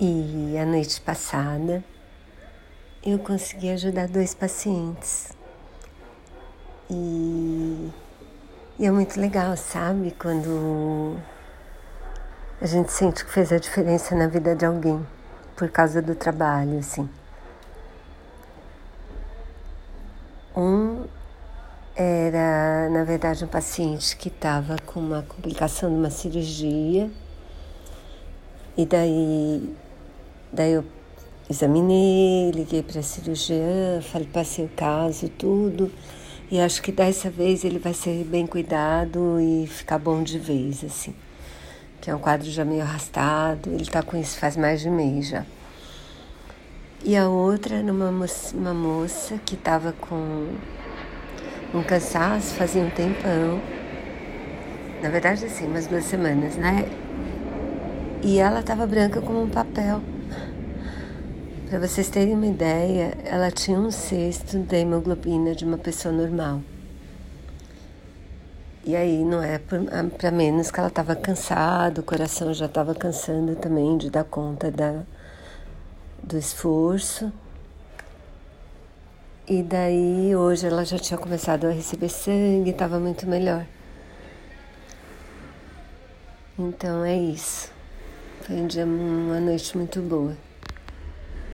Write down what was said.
E a noite passada eu consegui ajudar dois pacientes. E, e é muito legal, sabe? Quando a gente sente que fez a diferença na vida de alguém por causa do trabalho, assim. Um era, na verdade, um paciente que estava com uma complicação de uma cirurgia. E daí, daí eu examinei, liguei para a cirurgiã, falei, passei o caso, tudo. E acho que dessa vez ele vai ser bem cuidado e ficar bom de vez, assim. Que é um quadro já meio arrastado, ele está com isso faz mais de mês já. E a outra era uma moça, uma moça que estava com um cansaço fazia um tempão. Na verdade, assim, umas duas semanas, né? E ela estava branca como um papel. Para vocês terem uma ideia, ela tinha um sexto da hemoglobina de uma pessoa normal. E aí não é para menos que ela estava cansada, o coração já estava cansando também de dar conta da, do esforço. E daí hoje ela já tinha começado a receber sangue, estava muito melhor. Então é isso. Foi um dia, uma noite muito boa.